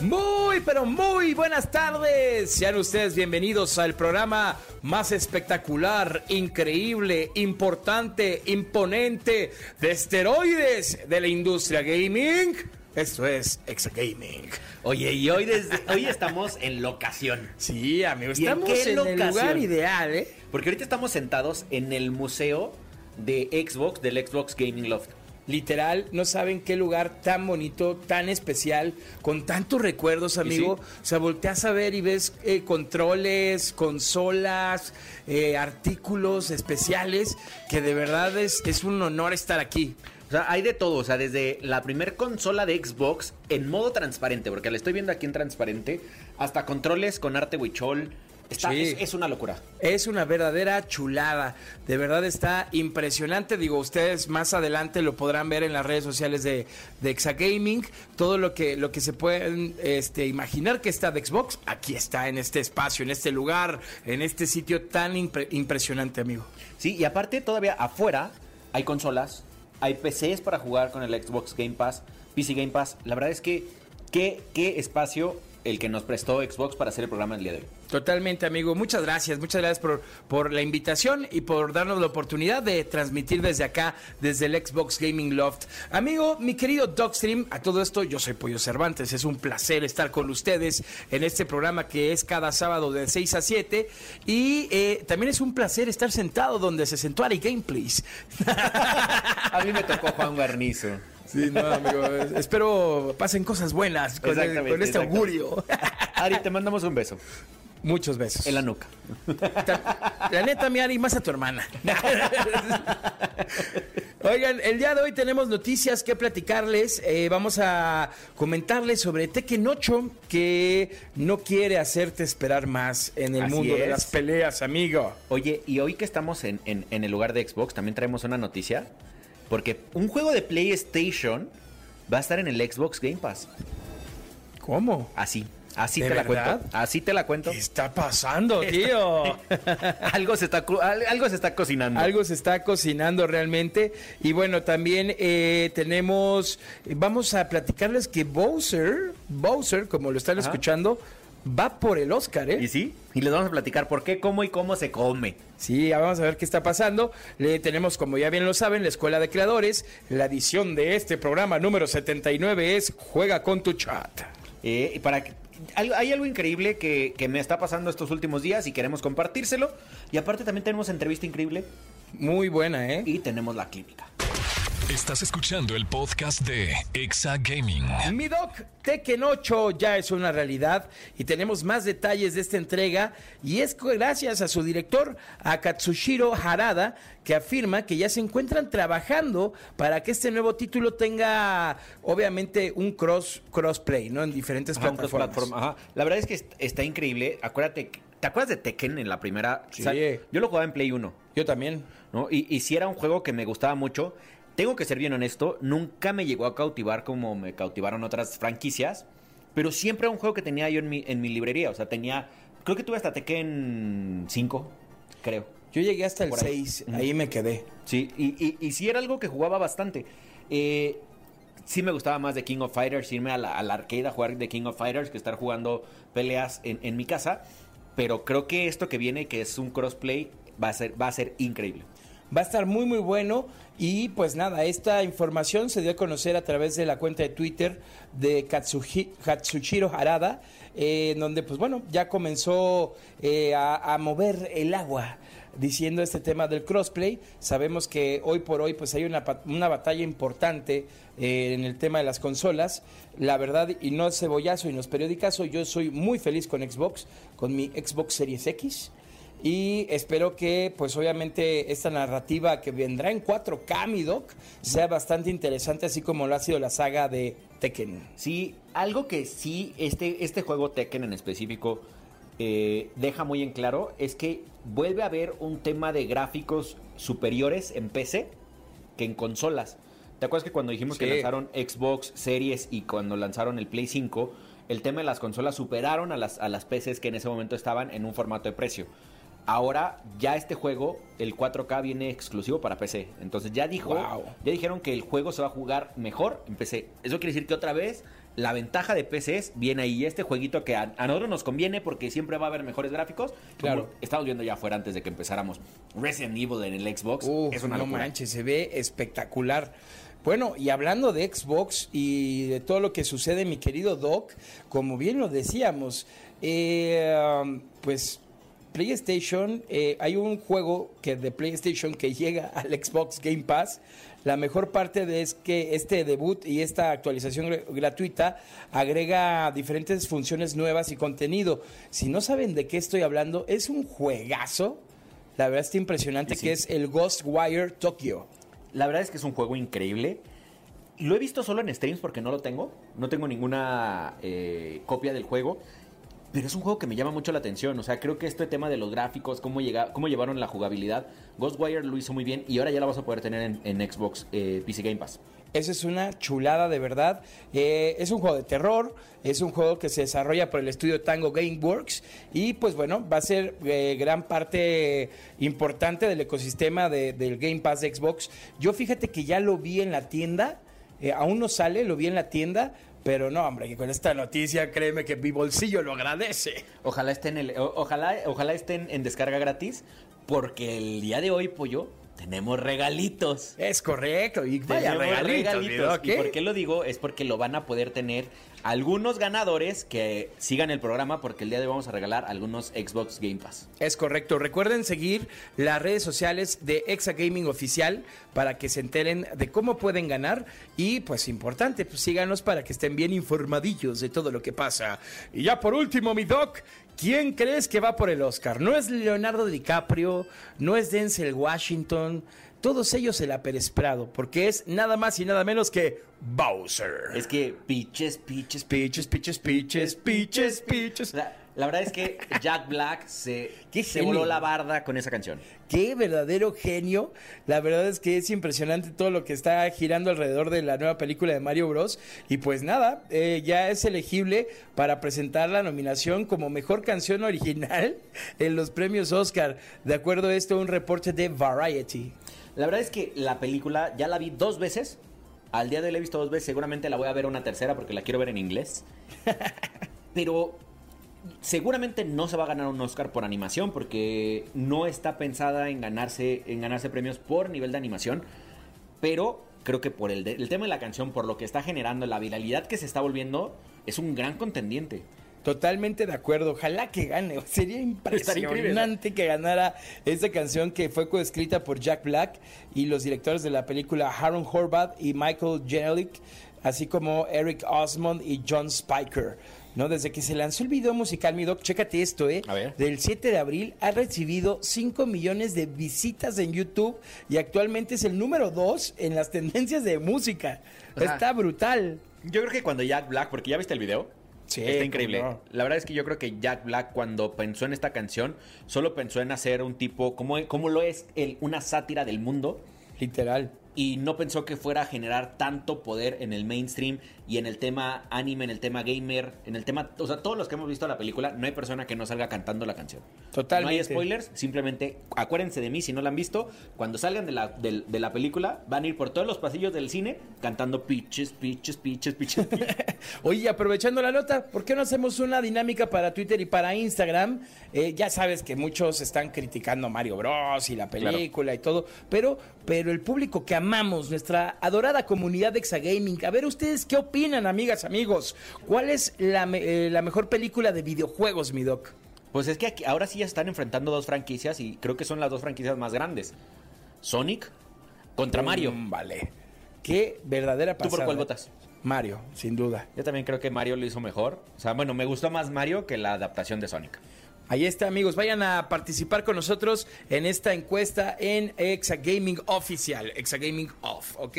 Muy, pero muy buenas tardes. Sean ustedes bienvenidos al programa más espectacular, increíble, importante, imponente de esteroides de la industria gaming. Esto es Exa Gaming. Oye, y hoy, desde, hoy estamos en locación. Sí, amigo, ¿Y en estamos qué en, el lugar ideal, ¿eh? Porque ahorita estamos sentados en el museo de Xbox, del Xbox Gaming Loft. Literal, no saben qué lugar tan bonito, tan especial, con tantos recuerdos, amigo. O sea, volteas a ver y ves eh, controles, consolas, eh, artículos especiales, que de verdad es, es un honor estar aquí. O sea, hay de todo, o sea, desde la primer consola de Xbox en modo transparente, porque la estoy viendo aquí en transparente, hasta controles con arte huichol. Está, Sí. es, es una locura. Es una verdadera chulada. De verdad está impresionante. Digo, ustedes más adelante lo podrán ver en las redes sociales de, de Exagaming. Todo lo que, lo que se pueden este, imaginar que está de Xbox, aquí está en este espacio, en este lugar, en este sitio tan impre- impresionante, amigo. Sí, y aparte todavía afuera hay consolas, hay PCs para jugar con el Xbox Game Pass, PC Game Pass. La verdad es que qué, qué espacio el que nos prestó Xbox para hacer el programa el día de hoy. Totalmente, amigo. Muchas gracias. Muchas gracias por, por la invitación y por darnos la oportunidad de transmitir desde acá, desde el Xbox Gaming Loft. Amigo, mi querido Dogstream, a todo esto, yo soy Pollo Cervantes. Es un placer estar con ustedes en este programa que es cada sábado de 6 a 7. Y eh, también es un placer estar sentado donde se sentó Ari Gameplays. A mí me tocó Juan Guarnizo. Sí, no, amigo. Espero pasen cosas buenas con, el- Exactamente, con este augurio. Ari, te mandamos un beso Muchos besos. en la nuca. La neta, mi Ari, más a tu hermana. Oigan, el día de hoy tenemos noticias que platicarles. Eh, vamos a comentarles sobre Tekken 8, que no quiere hacerte esperar más en el Así mundo de es. las peleas, amigo. Oye, y hoy que estamos en, en- en el lugar de Xbox, también traemos una noticia. Porque un juego de PlayStation va a estar en el Xbox Game Pass. ¿Cómo? Así, así ¿De te la cuento. Así te la cuento. ¿Qué está pasando, tío? algo, se está, algo se está cocinando. Algo se está cocinando realmente. Y bueno, también eh, tenemos. Vamos a platicarles que Bowser, Bowser, como lo están Ajá. escuchando, va por el Oscar, ¿eh? ¿Y sí? Y les vamos a platicar por qué, cómo y cómo se come. Sí, ya vamos a ver qué está pasando. Le tenemos, como ya bien lo saben, la Escuela de Creadores. La edición de este programa número 79 es Juega con tu chat. Eh, y para que- hay algo increíble que, que me está pasando estos últimos días y queremos compartírselo. Y aparte también tenemos entrevista increíble Muy buena, ¿eh? y tenemos la clínica. Estás escuchando el podcast de Exa Gaming. Mi doc, Tekken 8 ya es una realidad y tenemos más detalles de esta entrega y es gracias a su director, a Katsushiro Harada, que afirma que ya se encuentran trabajando para que este nuevo título tenga obviamente un cross crossplay, ¿no? En diferentes Ajá, plataformas. platforma, ajá. La verdad es que est- está increíble. Acuérdate, ¿te acuerdas de Tekken en la primera? Sí. O sea, yo lo jugaba en Play 1. Yo también. ¿no? Y, y si era un juego que me gustaba mucho, tengo que ser bien honesto, nunca me llegó a cautivar como me cautivaron otras franquicias, pero siempre era un juego que tenía yo en mi, en mi librería, o sea, tenía, creo que tuve hasta Tekken 5, creo. Yo llegué hasta el Por ahí. 6, ahí me quedé. Sí, y, y, y sí era algo que jugaba bastante. Eh, sí me gustaba más de King of Fighters, irme a la, a la arcade a jugar de King of Fighters que estar jugando peleas en, en mi casa, pero creo que esto que viene, que es un crossplay, va a ser, va a ser increíble. Va a estar muy muy bueno y pues nada, esta información se dio a conocer a través de la cuenta de Twitter de Katsuhi- Katsushiro Harada, eh, en donde pues bueno, ya comenzó eh, a, mover el agua diciendo este tema del crossplay. Sabemos que hoy por hoy pues hay una, una batalla importante eh, en el tema de las consolas. La verdad, y no es cebollazo y no es periodicazo, yo soy muy feliz con Xbox, con mi Xbox Series X. y espero que pues obviamente esta narrativa que vendrá en 4K, mi doc, sea bastante interesante así como lo ha sido la saga de Tekken. Sí, algo que sí, este, este juego Tekken en específico eh, deja muy en claro es que vuelve a haber un tema de gráficos superiores en PC que en consolas. ¿Te acuerdas que cuando dijimos que lanzaron Xbox Series y cuando lanzaron el Play 5, el tema de las consolas superaron a las, a las PCs que en ese momento estaban en un formato de precio? Ahora ya este juego, el 4K, viene exclusivo para PC. Entonces ya dijo, Wow. ya dijeron que el juego se va a jugar mejor en PC. Eso quiere decir que otra vez la ventaja de PCs viene ahí. Y Este jueguito que a, a nosotros nos conviene porque siempre va a haber mejores gráficos. Claro. Como estamos viendo ya afuera antes de que empezáramos. Resident Evil en el Xbox Uf, es una no locura. manches, se ve espectacular. Bueno, y hablando de Xbox y de todo lo que sucede, mi querido Doc, como bien lo decíamos, eh, pues PlayStation, eh, hay un juego que de PlayStation que llega al Xbox Game Pass. La mejor parte de es que este debut y esta actualización gr- gratuita agrega diferentes funciones nuevas y contenido. Si no saben de qué estoy hablando, es un juegazo. La verdad está impresionante sí. que es el Ghostwire Tokyo. La verdad es que es un juego increíble. Lo he visto solo en streams porque no lo tengo. No tengo ninguna eh, copia del juego. Pero es un juego que me llama mucho la atención. O sea, creo que este tema de los gráficos, cómo, llega, cómo llevaron la jugabilidad, Ghostwire lo hizo muy bien y ahora ya la vas a poder tener en, Xbox eh, PC Game Pass. Esa es una chulada de verdad. Eh, es un juego de terror, es un juego que se desarrolla por el estudio Tango Gameworks y pues bueno, va a ser eh, gran parte importante del ecosistema de- del Game Pass de Xbox. Yo fíjate que ya lo vi en la tienda, aún no sale, lo vi en la tienda, pero no, hombre, que con esta noticia créeme que mi bolsillo lo agradece. Ojalá estén el- o- ojalá, ojalá estén en descarga gratis, porque el día de hoy, pollo, tenemos regalitos. Es correcto, y vaya regalitos, regalitos. ¿Y por qué lo digo? Es porque lo van a poder tener algunos ganadores que sigan el programa, porque el día de hoy vamos a regalar algunos Xbox Game Pass. Es correcto. Recuerden seguir las redes sociales de Exa Gaming Oficial para que se enteren de cómo pueden ganar. Y pues importante, pues síganos para que estén bien informadillos de todo lo que pasa. Y ya por último, mi doc, ¿quién crees que va por el Oscar? No es Leonardo DiCaprio, no es Denzel Washington. Todos ellos el Pérez Prado, porque es nada más y nada menos que Bowser. Es que piches, piches, Piches, piches, piches, piches, piches. La, la verdad es que Jack Black se, se voló la barda con esa canción. Qué verdadero genio. La verdad es que es impresionante todo lo que está girando alrededor de la nueva película de Mario Bros. Y pues nada, eh, ya es elegible para presentar la nominación como mejor canción original en los premios Oscar. De acuerdo a esto, un reporte de Variety. La verdad es que la película ya la vi dos veces. Al día de hoy la he visto dos veces. Seguramente la voy a ver una tercera porque la quiero ver en inglés. Pero seguramente no se va a ganar un Oscar por animación porque no está pensada en ganarse, en ganarse premios por nivel de animación. Pero creo que por el, de- el tema de la canción, por lo que está generando, la viralidad que se está volviendo, es un gran contendiente. Totalmente de acuerdo. Ojalá que gane. Sería impresionante que ganara esta canción que fue coescrita por Jack Black y los directores de la película Aaron Horvath y Michael Jelic, así como Eric Osmond y John Spiker. ¿No? Desde que se lanzó el video musical, mi doc, chécate esto, ¿eh? A ver. Del 7 de abril ha recibido 5 millones de visitas en YouTube y actualmente es el número 2 en las tendencias de música. O sea, Está brutal. Yo creo que cuando Jack Black, porque ya viste el video, Sí, está increíble. no. La verdad es que yo creo que Jack Black cuando pensó en esta canción, solo pensó en hacer un tipo, como, como lo es el, una sátira del mundo, Literal. Y no pensó que fuera a generar tanto poder en el mainstream y en el tema anime, en el tema gamer, en el tema, o sea, todos los que hemos visto la película, no hay persona que no salga cantando la canción. Totalmente. No hay spoilers, simplemente acuérdense de mí si no la han visto, cuando salgan de la, del- de la película van a ir por todos los pasillos del cine cantando pitches, pitches, pitches, pitches. pitches. Oye, aprovechando la nota, ¿por qué no hacemos una dinámica para Twitter y para Instagram? Eh, ya sabes que muchos están criticando Mario Bros. y la película y todo, pero, pero el público que amamos, nuestra adorada comunidad de Exagaming, a ver ustedes qué opinan, amigas, amigos. ¿Cuál es la, eh, la mejor película de videojuegos, mi doc? Pues es que aquí, ahora sí ya están enfrentando dos franquicias y creo que son las dos franquicias más grandes. Sonic contra Mario. Mm, vale. Qué verdadera ¿Tú pasada. por cuál votas? Mario, sin duda. Yo también creo que Mario lo hizo mejor. O sea, bueno, me gustó más Mario que la adaptación de Sonic. Ahí está, amigos. Vayan a participar con nosotros en esta encuesta en Exagaming Oficial. Exagaming Off, ¿ok?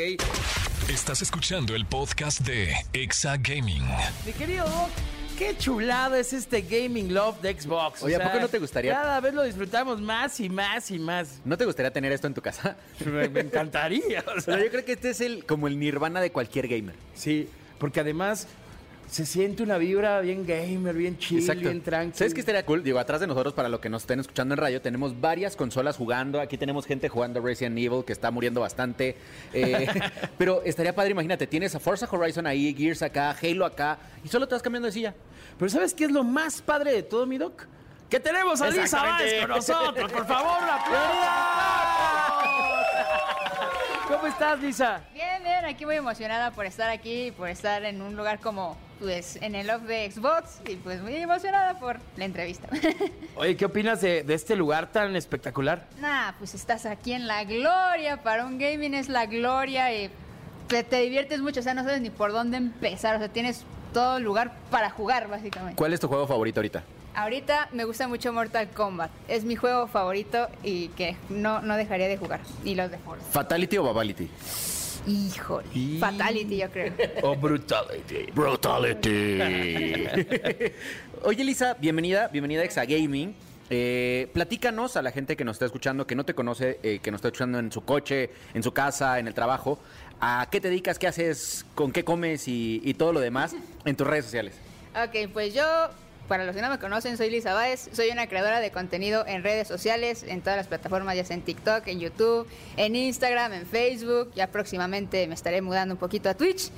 Estás escuchando el podcast de Exa Gaming. Mi querido Doc, qué chulado es este Gaming Love de Xbox. Oye, ¿a poco no te gustaría? Cada vez lo disfrutamos más y más y más. ¿No te gustaría tener esto en tu casa? Me, me encantaría. o sea. Pero yo creo que este es el como el nirvana de cualquier gamer. Sí, porque además se siente una vibra bien gamer, bien chill, bien tranquila. ¿Sabes qué estaría cool? Digo, atrás de nosotros, para lo que nos estén escuchando en radio, tenemos varias consolas jugando. Aquí tenemos gente jugando Resident Evil que está muriendo bastante. Eh, pero estaría padre, imagínate, tienes a Forza Horizon ahí, Gears acá, Halo acá, y solo te vas cambiando de silla. Pero ¿sabes qué es lo más padre de todo, mi doc? Que tenemos a Lisa. Báez con nosotros. Por favor, aplauso. ¿Cómo estás, Lisa? Bien, bien, aquí muy emocionada por estar aquí, por estar en un lugar como, pues, en el off de Xbox y pues muy emocionada por la entrevista. Oye, ¿qué opinas de, de este lugar tan espectacular? nah, pues estás aquí en la gloria, para un gaming es la gloria y te, te diviertes mucho, o sea, no sabes ni por dónde empezar, o sea, tienes todo lugar para jugar, básicamente. ¿Cuál es tu juego favorito ahorita? Ahorita me gusta mucho Mortal Kombat, es mi juego favorito y que no, no dejaría de jugar, y los de Forza. ¿Fatality o Babality? Híjole, Y- Fatality yo creo. O Brutality. Brutality. Oye, Lisa, bienvenida, bienvenida a Exagaming. Eh, platícanos a la gente que nos está escuchando, que no te conoce, eh, que nos está escuchando en su coche, en su casa, en el trabajo. ¿A qué te dedicas? ¿Qué haces? ¿Con qué comes? Y, y todo lo demás en tus redes sociales. Ok, pues yo, para los que no me conocen, soy Lisa Báez, soy una creadora de contenido en redes sociales, en todas las plataformas, ya sea en TikTok, en YouTube, en Instagram, en Facebook, ya próximamente me estaré mudando un poquito a Twitch.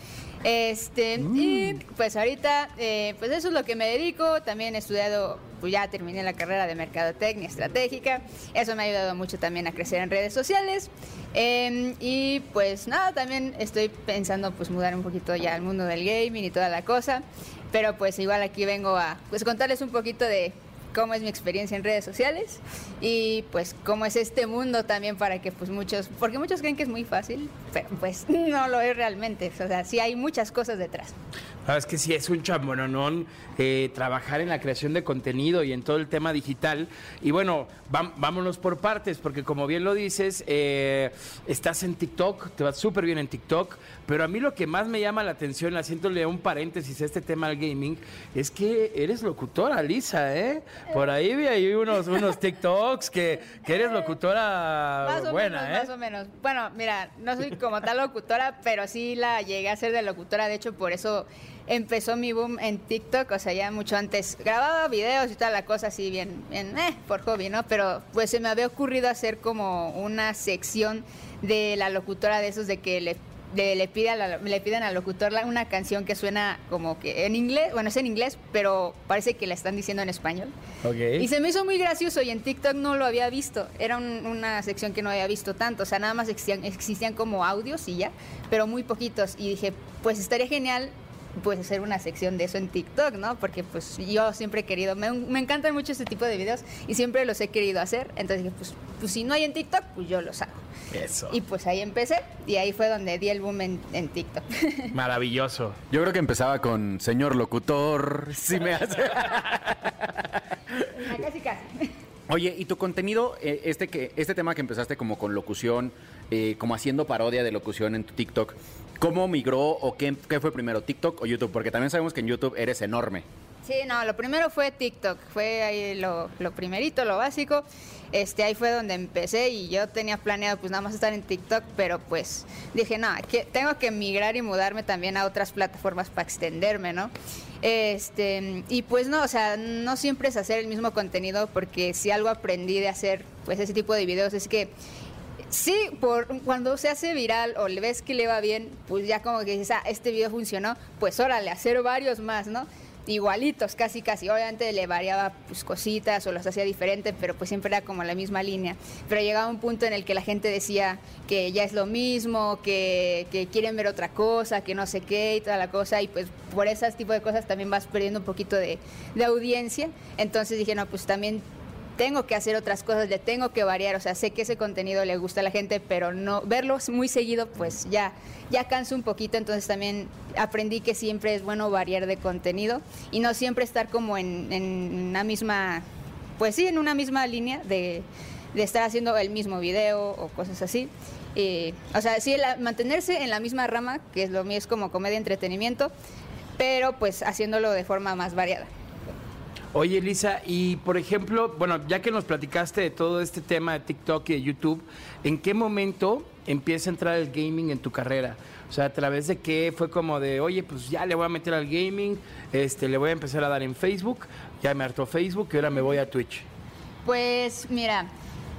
Este, y pues ahorita, eh, pues eso es lo que me dedico, también he estudiado, pues ya terminé la carrera de Mercadotecnia Estratégica, eso me ha ayudado mucho también a crecer en redes sociales. Eh, y pues nada, también estoy pensando pues mudar un poquito ya al mundo del gaming y toda la cosa. Pero pues igual aquí vengo a pues contarles un poquito de cómo es mi experiencia en redes sociales y pues cómo es este mundo también para que pues muchos, porque muchos creen que es muy fácil, pero pues no lo es realmente, o sea, sí hay muchas cosas detrás. Sabes que sí es un chambononón eh, trabajar en la creación de contenido y en todo el tema digital. Y bueno, vámonos por partes, porque como bien lo dices, eh, estás en TikTok, te va súper bien en TikTok, pero a mí lo que más me llama la atención, haciéndole un paréntesis a este tema del gaming, es que eres locutora, Lisa, ¿eh? Por ahí vi ahí unos, unos TikToks que, que eres locutora Más buena, menos, ¿eh? más o menos. Bueno, mira, no soy como tal locutora, pero sí la llegué a ser de locutora. De hecho, por eso empezó mi boom en TikTok. O sea, ya mucho antes grababa videos y toda la cosa así bien, bien eh, por hobby, ¿no? Pero pues se me había ocurrido hacer como una sección de la locutora de esos de que le de- le, pide a la- le piden al locutor una canción que suena como que en inglés, bueno, es en inglés, pero parece que la están diciendo en español. Y se me hizo muy gracioso y en TikTok no lo había visto. Era un- una sección que no había visto tanto. O sea, nada más existían, existían como audios y ya, pero muy poquitos. Y dije, pues estaría genial pues hacer una sección de eso en TikTok, ¿no? Porque pues yo siempre he querido, me, me encantan mucho este tipo de videos y siempre los he querido hacer. Entonces dije, pues, pues si no hay en TikTok, pues yo los hago. Eso. Y pues ahí empecé y ahí fue donde di el boom en, en TikTok. Maravilloso. Yo creo que empezaba con señor locutor, si me hace. casi casi. Oye, ¿y tu contenido, eh, este, que, este tema que empezaste como con locución, eh, como haciendo parodia de locución en tu TikTok, ¿cómo migró o qué, fue primero, TikTok o YouTube? Porque también sabemos que en YouTube eres enorme. Sí, no, lo primero fue TikTok, fue ahí lo, lo primerito, lo básico. Este, ahí fue donde empecé y yo tenía planeado pues nada más estar en TikTok, pero pues dije, no, que tengo que migrar y mudarme también a otras plataformas para extenderme, ¿no? Este, y pues no, o sea, no siempre es hacer el mismo contenido porque si algo aprendí de hacer pues ese tipo de videos es que Sí, por cuando se hace viral o le ves que le va bien, pues ya como que dices, ah, este video funcionó, pues órale, hacer varios más, ¿no? Igualitos, casi, casi. Obviamente le variaba pues cositas o los hacía diferente, pero pues siempre era como la misma línea. Pero llegaba un punto en el que la gente decía que ya es lo mismo, que, que quieren ver otra cosa, que no sé qué y toda la cosa, y pues por ese tipo de cosas también vas perdiendo un poquito de, de audiencia. Entonces dije, no, pues también tengo que hacer otras cosas, le tengo que variar, o sea, sé que ese contenido le gusta a la gente, pero no verlo muy seguido, pues ya ya canso un poquito, entonces también aprendí que siempre es bueno variar de contenido y no siempre estar como en, una misma pues sí, en una misma línea de, estar haciendo el mismo video o cosas así. O sea, sí, mantenerse en la misma rama, que es lo mío, es como comedia entretenimiento, pero pues haciéndolo de forma más variada. Oye, Elisa, y por ejemplo, bueno, ya que nos platicaste de todo este tema de TikTok y de YouTube, ¿en qué momento empieza a entrar el gaming en tu carrera? O sea, a través de qué fue como de, oye, pues ya le voy a meter al gaming, este, le voy a empezar a dar en Facebook, ya me hartó Facebook y ahora me voy a Twitch. Pues mira,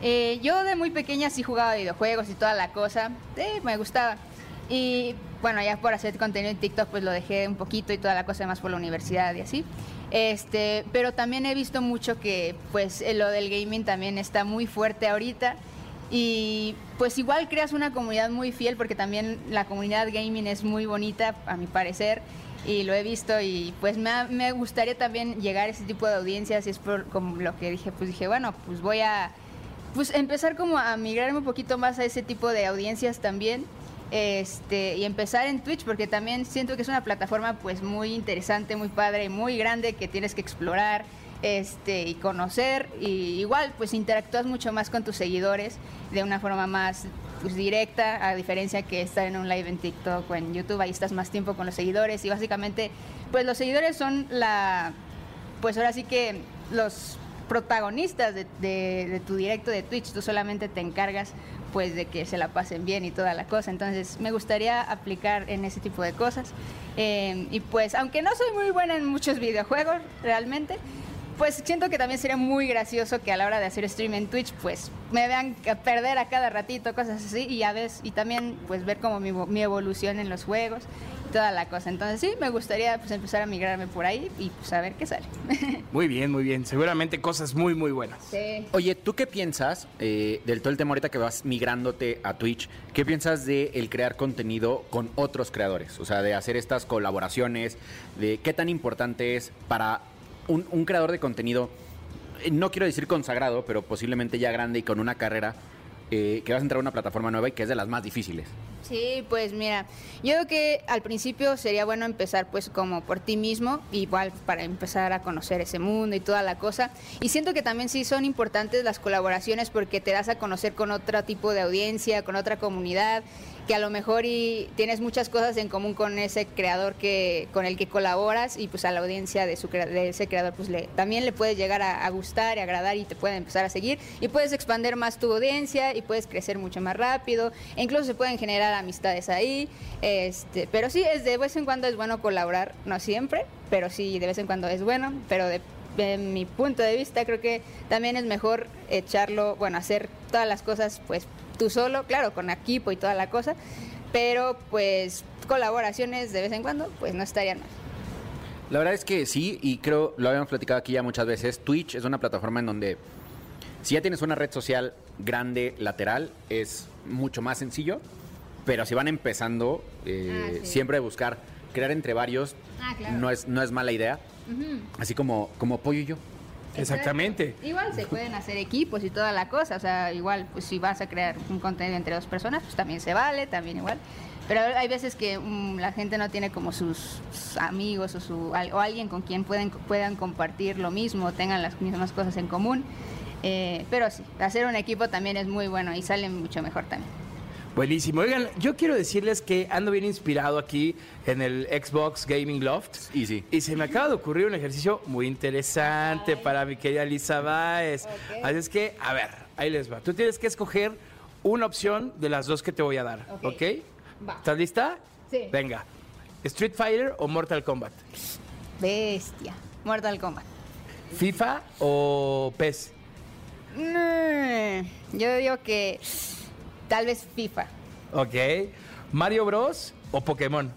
eh, yo de muy pequeña sí jugaba videojuegos y toda la cosa, eh, me gustaba. Y bueno, ya por hacer contenido en TikTok pues lo dejé un poquito y toda la cosa más por la universidad y así. Este, pero también he visto mucho que pues eh, lo del gaming también está muy fuerte ahorita y pues igual creas una comunidad muy fiel porque también la comunidad gaming es muy bonita a mi parecer y lo he visto y pues me, ha- me gustaría también llegar a ese tipo de audiencias y es por como lo que dije, pues dije, bueno, pues voy a pues empezar como a migrarme un poquito más a ese tipo de audiencias también. Este, y empezar en Twitch porque también siento que es una plataforma pues muy interesante, muy padre y muy grande que tienes que explorar este, y conocer. Y igual pues interactúas mucho más con tus seguidores de una forma más pues, directa a diferencia que estar en un live en TikTok o en YouTube. Ahí estás más tiempo con los seguidores y básicamente pues los seguidores son la pues ahora sí que los protagonistas de, de- de tu directo de Twitch, tú solamente te encargas pues de que se la pasen bien y toda la cosa. Entonces me gustaría aplicar en ese tipo de cosas. Eh, y pues aunque no soy muy buena en muchos videojuegos realmente, pues siento que también sería muy gracioso que a la hora de hacer stream en Twitch pues me vean a perder a cada ratito, cosas así, y ya ves, y también pues ver como mi, mi evolución en los juegos toda la cosa. Entonces sí, me gustaría pues empezar a migrarme por ahí y pues a ver qué sale. Muy bien, muy bien. Seguramente cosas muy, muy buenas. sí. Oye, ¿tú qué piensas eh, del todo el tema ahorita que vas migrándote a Twitch? ¿Qué piensas de el crear contenido con otros creadores? O sea, de hacer estas colaboraciones, de qué tan importante es para un, un creador de contenido, eh, no quiero decir consagrado, pero posiblemente ya grande y con una carrera, eh, que vas a entrar a una plataforma nueva y que es de las más difíciles. Sí, pues mira, yo creo que al principio sería bueno empezar pues como por ti mismo, igual para empezar a conocer ese mundo y toda la cosa. Y siento que también sí son importantes las colaboraciones porque te das a conocer con otro tipo de audiencia, con otra comunidad, que a lo mejor y tienes muchas cosas en común con ese creador que con el que colaboras y pues a la audiencia de, su, de ese creador pues le, también le puedes llegar a, a gustar y agradar y te pueden empezar a seguir y puedes expandir más tu audiencia y puedes crecer mucho más rápido. E incluso se pueden generar amistades ahí este pero sí es de vez en cuando es bueno colaborar no siempre pero sí de vez en cuando es bueno pero de, de mi punto de vista creo que también es mejor echarlo bueno hacer todas las cosas pues tú solo claro con equipo y toda la cosa pero pues colaboraciones de vez en cuando pues no estarían mal La verdad es que sí, y creo, lo habíamos platicado aquí ya muchas veces, Twitch es una plataforma en donde si ya tienes una red social grande, lateral, es mucho más sencillo, pero si van empezando, eh, Ah, sí. siempre buscar crear entre varios Ah, claro. no, es, no es mala idea, así como, como Pollo y yo. Exactamente. Igual se pueden hacer equipos y toda la cosa, o sea, igual pues si vas a crear un contenido entre dos personas, pues también se vale, también igual. Pero hay veces que mm, la gente no tiene como sus, sus amigos o, su, o alguien con quien pueden, puedan compartir lo mismo, tengan las mismas cosas en común. Eh, pero sí, hacer un equipo también es muy bueno y sale mucho mejor también. Buenísimo. Oigan, yo quiero decirles que ando bien inspirado aquí en el Xbox Gaming Loft. Y sí. Y se me acaba de ocurrir un ejercicio muy interesante para mi querida Lisa Báez. Ok. Así es que, a ver, ahí les va. Tú tienes que escoger una opción de las dos que te voy a dar, ¿ok? Ok. Va. ¿Estás lista? Sí. Venga. ¿Street Fighter o Mortal Kombat? Bestia. Mortal Kombat. ¿FIFA o PES? Mm, yo digo que tal vez FIFA. ¿Ok? ¿Mario Bros o Pokémon?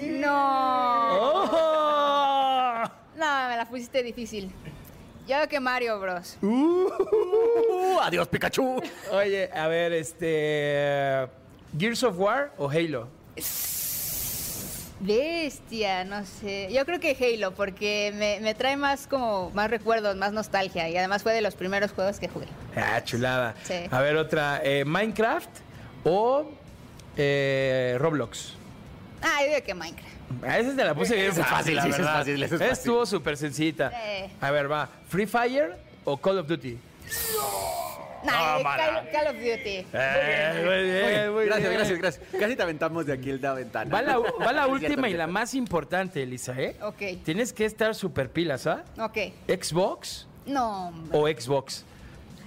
No. ¡Oh! No, me la pusiste difícil. Yo creo que Mario Bros. Uh, adiós, Pikachu. Oye, a ver, este. ¿Gears of War o Halo? Bestia, no sé. Yo creo que Halo, porque me, me trae más como más recuerdos, más nostalgia. Y además fue de los primeros juegos que jugué. Ah, chulada. Sí. A ver, otra. eh, ¿Minecraft o eh, Roblox? Ah, yo digo que Minecraft. A esa te la puse bien es fácil, la sí, es verdad. fácil, es fácil. Estuvo súper sencilla. Sí. A ver, va. ¿Free Fire o Call of Duty? Nah, Tómala. Call, Call of Duty. Eh, muy bien, muy gracias, bien. gracias, gracias. Casi te aventamos de aquí el de la ventana. Va la, va la Es última cierto, y la más importante, Elisa, ¿eh? Ok. Tienes que estar super pilas, ¿ah? Ok. ¿Xbox No, hombre. o Xbox?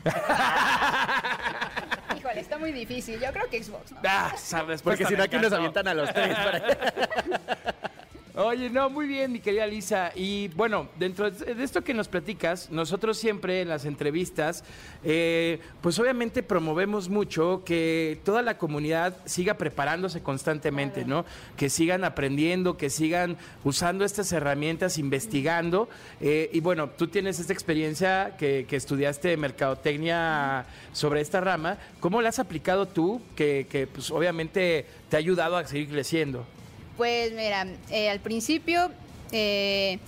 Híjole, está muy difícil. Yo creo que Xbox, ¿no? Ah, sabes, Porque si no, aquí nos avientan a los tres. para- Oye, no, muy bien, mi querida Lisa. Y bueno, dentro de esto que nos platicas, nosotros siempre en las entrevistas, eh, pues obviamente promovemos mucho que toda la comunidad siga preparándose constantemente, ¿no? Que sigan aprendiendo, que sigan usando estas herramientas, investigando. Eh, y bueno, tú tienes esta experiencia que, que estudiaste mercadotecnia sobre esta rama. ¿Cómo la has aplicado tú? Que, que pues obviamente te ha ayudado a seguir creciendo. Pues mira, eh, al principio, eh,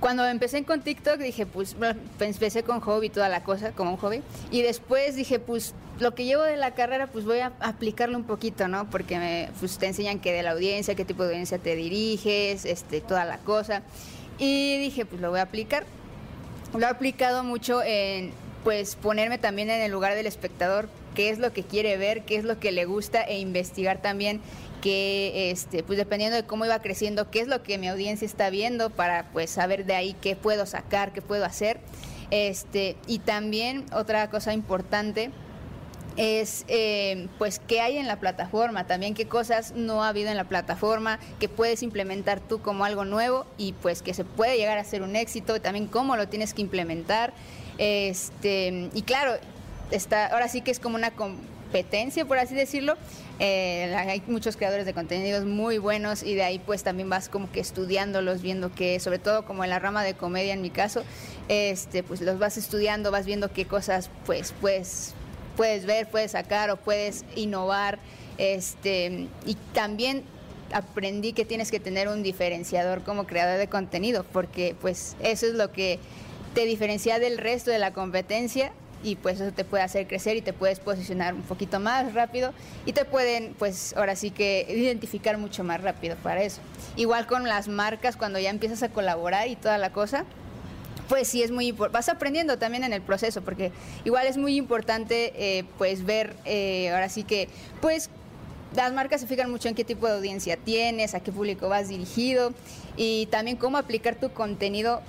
cuando empecé con TikTok, dije, pues, bueno, empecé con hobby, toda la cosa, como un hobby. Y después dije, pues, lo que llevo de la carrera, pues voy a aplicarlo un poquito, ¿no? Porque me, pues, te enseñan que de la audiencia, qué tipo de audiencia te diriges, este, toda la cosa. Y dije, pues lo voy a aplicar. Lo he aplicado mucho en, pues, ponerme también en el lugar del espectador, qué es lo que quiere ver, qué es lo que le gusta e investigar también que, este, pues, dependiendo de cómo iba creciendo, qué es lo que mi audiencia está viendo para, pues, saber de ahí qué puedo sacar, qué puedo hacer. Este, y también otra cosa importante es eh, pues qué hay en la plataforma, también qué cosas no ha habido en la plataforma, que puedes implementar tú como algo nuevo y pues que se puede llegar a ser un éxito, también cómo lo tienes que implementar. Este, y claro, está, ahora sí que es como una competencia, por así decirlo. Eh, hay muchos creadores de contenidos muy buenos y de ahí pues también vas como que estudiándolos, viendo que, sobre todo como en la rama de comedia en mi caso, este, pues los vas estudiando, vas viendo qué cosas pues puedes puedes ver, puedes sacar o puedes innovar. Este, y también aprendí que tienes que tener un diferenciador como creador de contenido, porque pues eso es lo que te diferencia del resto de la competencia y pues eso te puede hacer crecer y te puedes posicionar un poquito más rápido y te pueden pues ahora sí que identificar mucho más rápido para eso. Igual con las marcas cuando ya empiezas a colaborar y toda la cosa, pues sí es muy importante. Vas aprendiendo también en el proceso, porque igual es muy importante, eh, pues ver, eh, ahora sí que, pues las marcas se fijan mucho en qué tipo de audiencia tienes, a qué público vas dirigido y también cómo aplicar tu contenido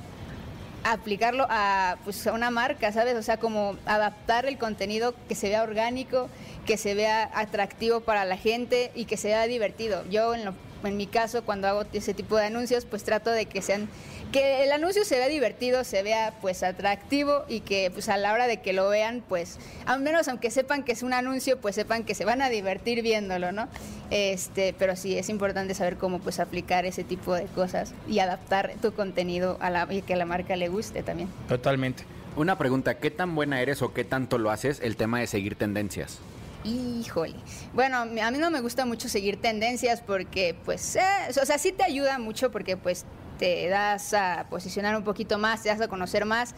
aplicarlo a, pues, a una marca, ¿sabes? O sea, como adaptar el contenido que se vea orgánico, que se vea atractivo para la gente y que sea divertido. Yo, en, lo- en mi caso, cuando hago ese tipo de anuncios, pues trato de que sean que el anuncio se vea divertido, se vea pues atractivo y que pues a la hora de que lo vean, pues al menos aunque sepan que es un anuncio, pues sepan que se van a divertir viéndolo, ¿no? Este, pero sí es importante saber cómo pues aplicar ese tipo de cosas y adaptar tu contenido a la y que a la marca le guste también. Totalmente. Una pregunta, ¿qué tan buena eres o qué tanto lo haces el tema de seguir tendencias? Híjole. Bueno, a mí no me gusta mucho seguir tendencias porque, pues, eh, o sea, sí te ayuda mucho porque, pues, te das a posicionar un poquito más, te das a conocer más.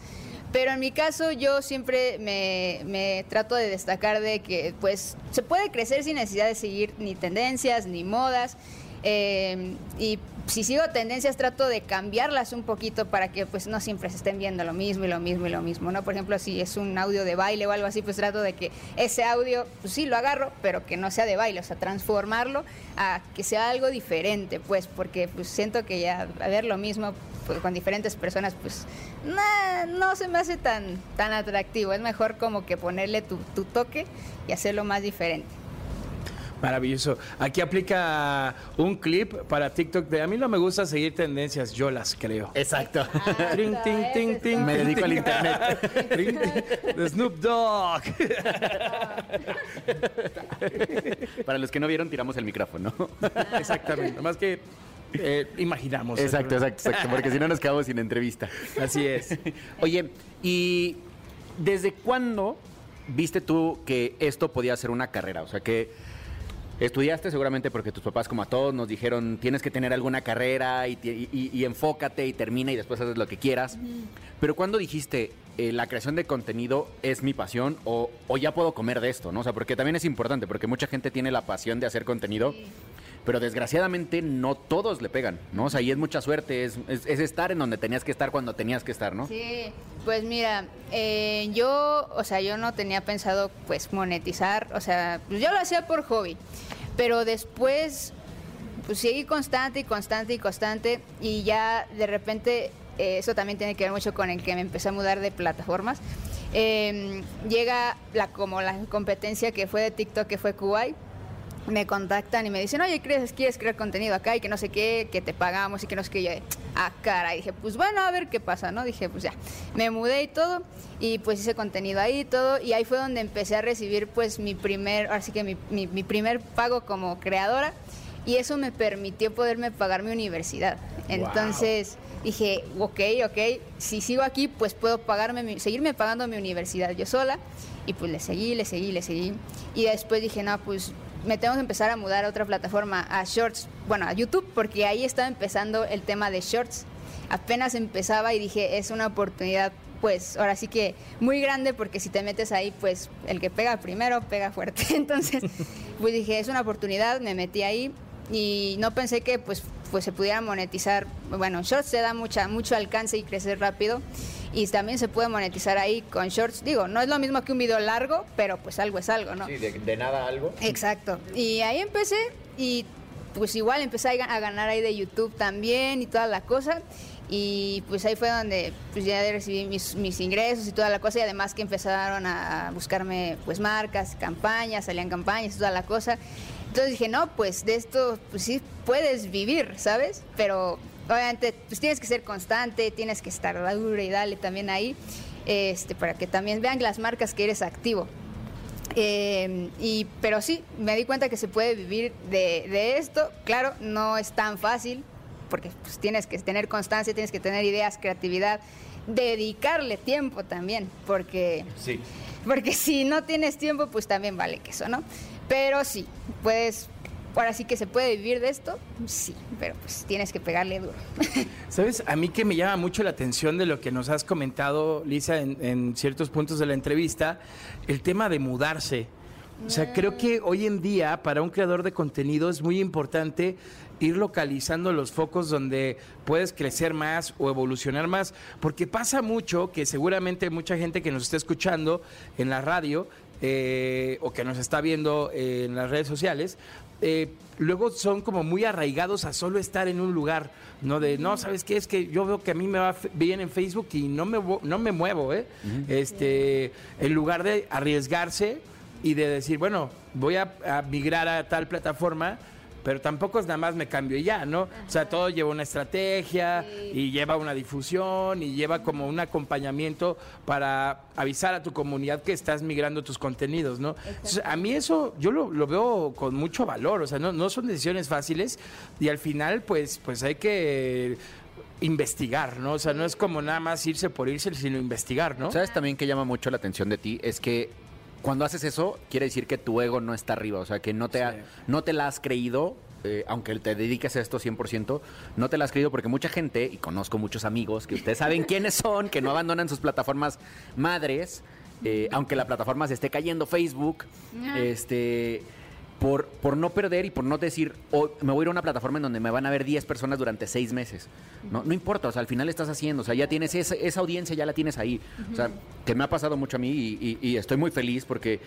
Pero en mi caso, yo siempre me, trato de destacar de que, pues, se puede crecer sin necesidad de seguir ni tendencias ni modas. Eh, y si sigo tendencias trato de cambiarlas un poquito para que pues no siempre se estén viendo lo mismo y lo mismo y lo mismo, ¿no? Por ejemplo, si es un audio de baile o algo así, pues trato de que ese audio, pues sí lo agarro, pero que no sea de baile, o sea, transformarlo a que sea algo diferente, pues, porque pues siento que ya a ver lo mismo pues, con diferentes personas, pues nah, no se me hace tan, tan atractivo, es mejor como que ponerle tu, tu toque y hacerlo más diferente. Maravilloso. Aquí aplica un clip para TikTok de a mí no me gusta seguir tendencias, yo las creo. Exacto. Trin, tin, tin, tin, Me tin, dedico al internet. Trin, tin. De Snoop Dogg. Para los que no vieron, tiramos el micrófono. Exactamente. Más que eh, imaginamos. Exacto, exacto, exacto. Porque si no nos quedamos sin entrevista. Así es. Oye, ¿y desde cuándo viste tú que esto podía ser una carrera? O sea, que estudiaste seguramente porque tus papás, como a todos, nos dijeron, tienes que tener alguna carrera y, ti- y- y enfócate y termina y después haces lo que quieras. Pero ¿cuándo dijiste, eh, la creación de contenido es mi pasión o, o ya puedo comer de esto? ¿no? O sea, porque también es importante, porque mucha gente tiene la pasión de hacer contenido, pero desgraciadamente no todos le pegan, ¿no? O sea, y es mucha suerte, es, es- es estar en donde tenías que estar cuando tenías que estar, ¿no? Sí, pues mira, eh, yo, o sea, yo no tenía pensado pues monetizar, o sea, pues, yo lo hacía por hobby, pero después pues seguí constante y constante y constante y ya de repente eh, eso también tiene que ver mucho con el que me empecé a mudar de plataformas. Eh, llega la como la competencia que fue de TikTok, que fue Kuwait me contactan y me dicen, oye, ¿quieres, ¿quieres crear contenido acá? Y que no sé qué, que te pagamos y que no sé qué. Y yo, ah, cara. Y dije, pues bueno, a ver qué pasa, ¿no? Dije, pues ya. Me mudé y todo. Y pues hice contenido ahí y todo. Y ahí fue donde empecé a recibir, pues, mi primer, así que mi, mi, mi primer pago como creadora. Y eso me permitió poderme pagar mi universidad. Entonces dije, ok, ok, si sigo aquí, pues puedo pagarme, seguirme pagando mi universidad yo sola. Y pues le seguí, le seguí, le seguí. Y después dije, no, pues me tengo que empezar a mudar a otra plataforma, a Shorts, bueno, a YouTube, porque ahí estaba empezando el tema de Shorts. Apenas empezaba y dije, es una oportunidad, pues ahora sí que muy grande, porque si te metes ahí, pues el que pega primero pega fuerte. Entonces, pues dije, es una oportunidad, me metí ahí y no pensé que pues, pues se pudiera monetizar. Bueno, Shorts te da mucha, mucho alcance y crecer rápido. Y también se puede monetizar ahí con Shorts. Digo, no es lo mismo que un video largo, pero pues algo es algo, ¿no? Sí, de, de nada algo. Exacto. Y ahí empecé y pues igual empecé a ga- a ganar ahí de YouTube también y toda la cosa. Y pues ahí fue donde pues ya recibí mis, mis ingresos y toda la cosa y además que empezaron a buscarme pues marcas, campañas, salían campañas y toda la cosa. Entonces dije, no, pues de esto pues sí puedes vivir, ¿sabes? Pero obviamente pues tienes que ser constante, tienes que estar duro y dale también ahí, este, para que también vean las marcas que eres activo. Eh, y, pero sí, me di cuenta que se puede vivir de, de esto. Claro, no es tan fácil, porque pues, tienes que tener constancia, tienes que tener ideas, creatividad, dedicarle tiempo también, porque, Sí. porque si no tienes tiempo, pues también vale que eso, ¿no? Pero sí, puedes, ahora sí que se puede vivir de esto, sí, pero pues tienes que pegarle duro. ¿Sabes? A mí que me llama mucho la atención de lo que nos has comentado, Lisa, en, en ciertos puntos de la entrevista, el tema de mudarse. O sea, creo que hoy en día para un creador de contenido es muy importante ir localizando los focos donde puedes crecer más o evolucionar más, porque pasa mucho que seguramente mucha gente que nos está escuchando en la radio eh, o que nos está viendo eh, en las redes sociales, eh, luego son como muy arraigados a solo estar en un lugar, ¿no? De, no, ¿sabes qué? Es que yo veo que a mí me va bien en Facebook y no me, no me muevo, ¿eh? Este, en lugar de arriesgarse y de decir, bueno, voy a, a migrar a tal plataforma, pero tampoco es nada más me cambio y ya, ¿no? O sea, todo lleva una estrategia y lleva una difusión y lleva como un acompañamiento para avisar a tu comunidad que estás migrando tus contenidos, ¿no? Entonces, a mí eso yo lo, lo veo con mucho valor, o sea, no, no son decisiones fáciles y al final pues, pues hay que investigar, ¿no? O sea, no es como nada más irse por irse, sino investigar, ¿no? ¿Sabes también que llama mucho la atención de ti? Es que cuando haces eso, quiere decir que tu ego no está arriba, o sea, que no te, ha- no te la has creído, eh, aunque te dediques a esto 100%, no te la has creído porque mucha gente, y conozco muchos amigos que ustedes saben quiénes son, que no abandonan sus plataformas madres, eh, aunque la plataforma se esté cayendo, Facebook, este... Por, por no perder y por no decir, "Oh, me voy a ir a una plataforma en donde me van a ver 10 personas durante 6 meses. No, no importa, o sea, al final estás haciendo, o sea, ya tienes esa, esa audiencia, ya la tienes ahí. O sea, que me ha pasado mucho a mí y, y- y estoy muy feliz porque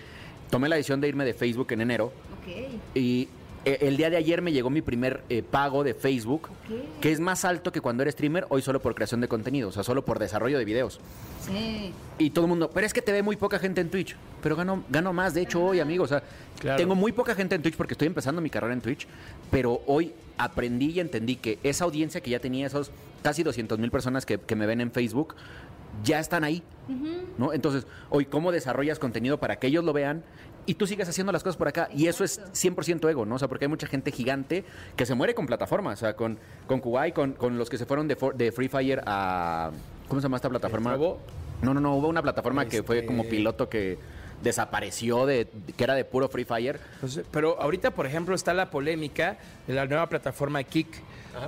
tomé la decisión de irme de Facebook en enero Ok. y eh, el día de ayer me llegó mi primer eh, pago de Facebook, Ok. que es más alto que cuando eres streamer, hoy solo por creación de contenido, o sea, solo por desarrollo de videos. Sí. Y todo el mundo, pero es que te ve muy poca gente en Twitch. Pero gano, gano más, de hecho, hoy, amigo. O sea, Claro. tengo muy poca gente en Twitch porque estoy empezando mi carrera en Twitch. Pero hoy aprendí y entendí que esa audiencia que ya tenía, esos casi 200 mil personas que, que me ven en Facebook, ya están ahí. ¿no? Entonces, hoy, ¿cómo desarrollas contenido para que ellos lo vean? Y tú sigues haciendo las cosas por acá. Y eso es 100% ego, ¿no? O sea, porque hay mucha gente gigante que se muere con plataformas. O sea, con, con Kuwait, con, con los que se fueron de, For- de Free Fire a... ¿Cómo se llama esta plataforma? No, no, no, hubo una plataforma que fue Este- como piloto que desapareció, de, que era de puro Free Fire. Entonces, pero ahorita, por ejemplo, está la polémica de la nueva plataforma Kik,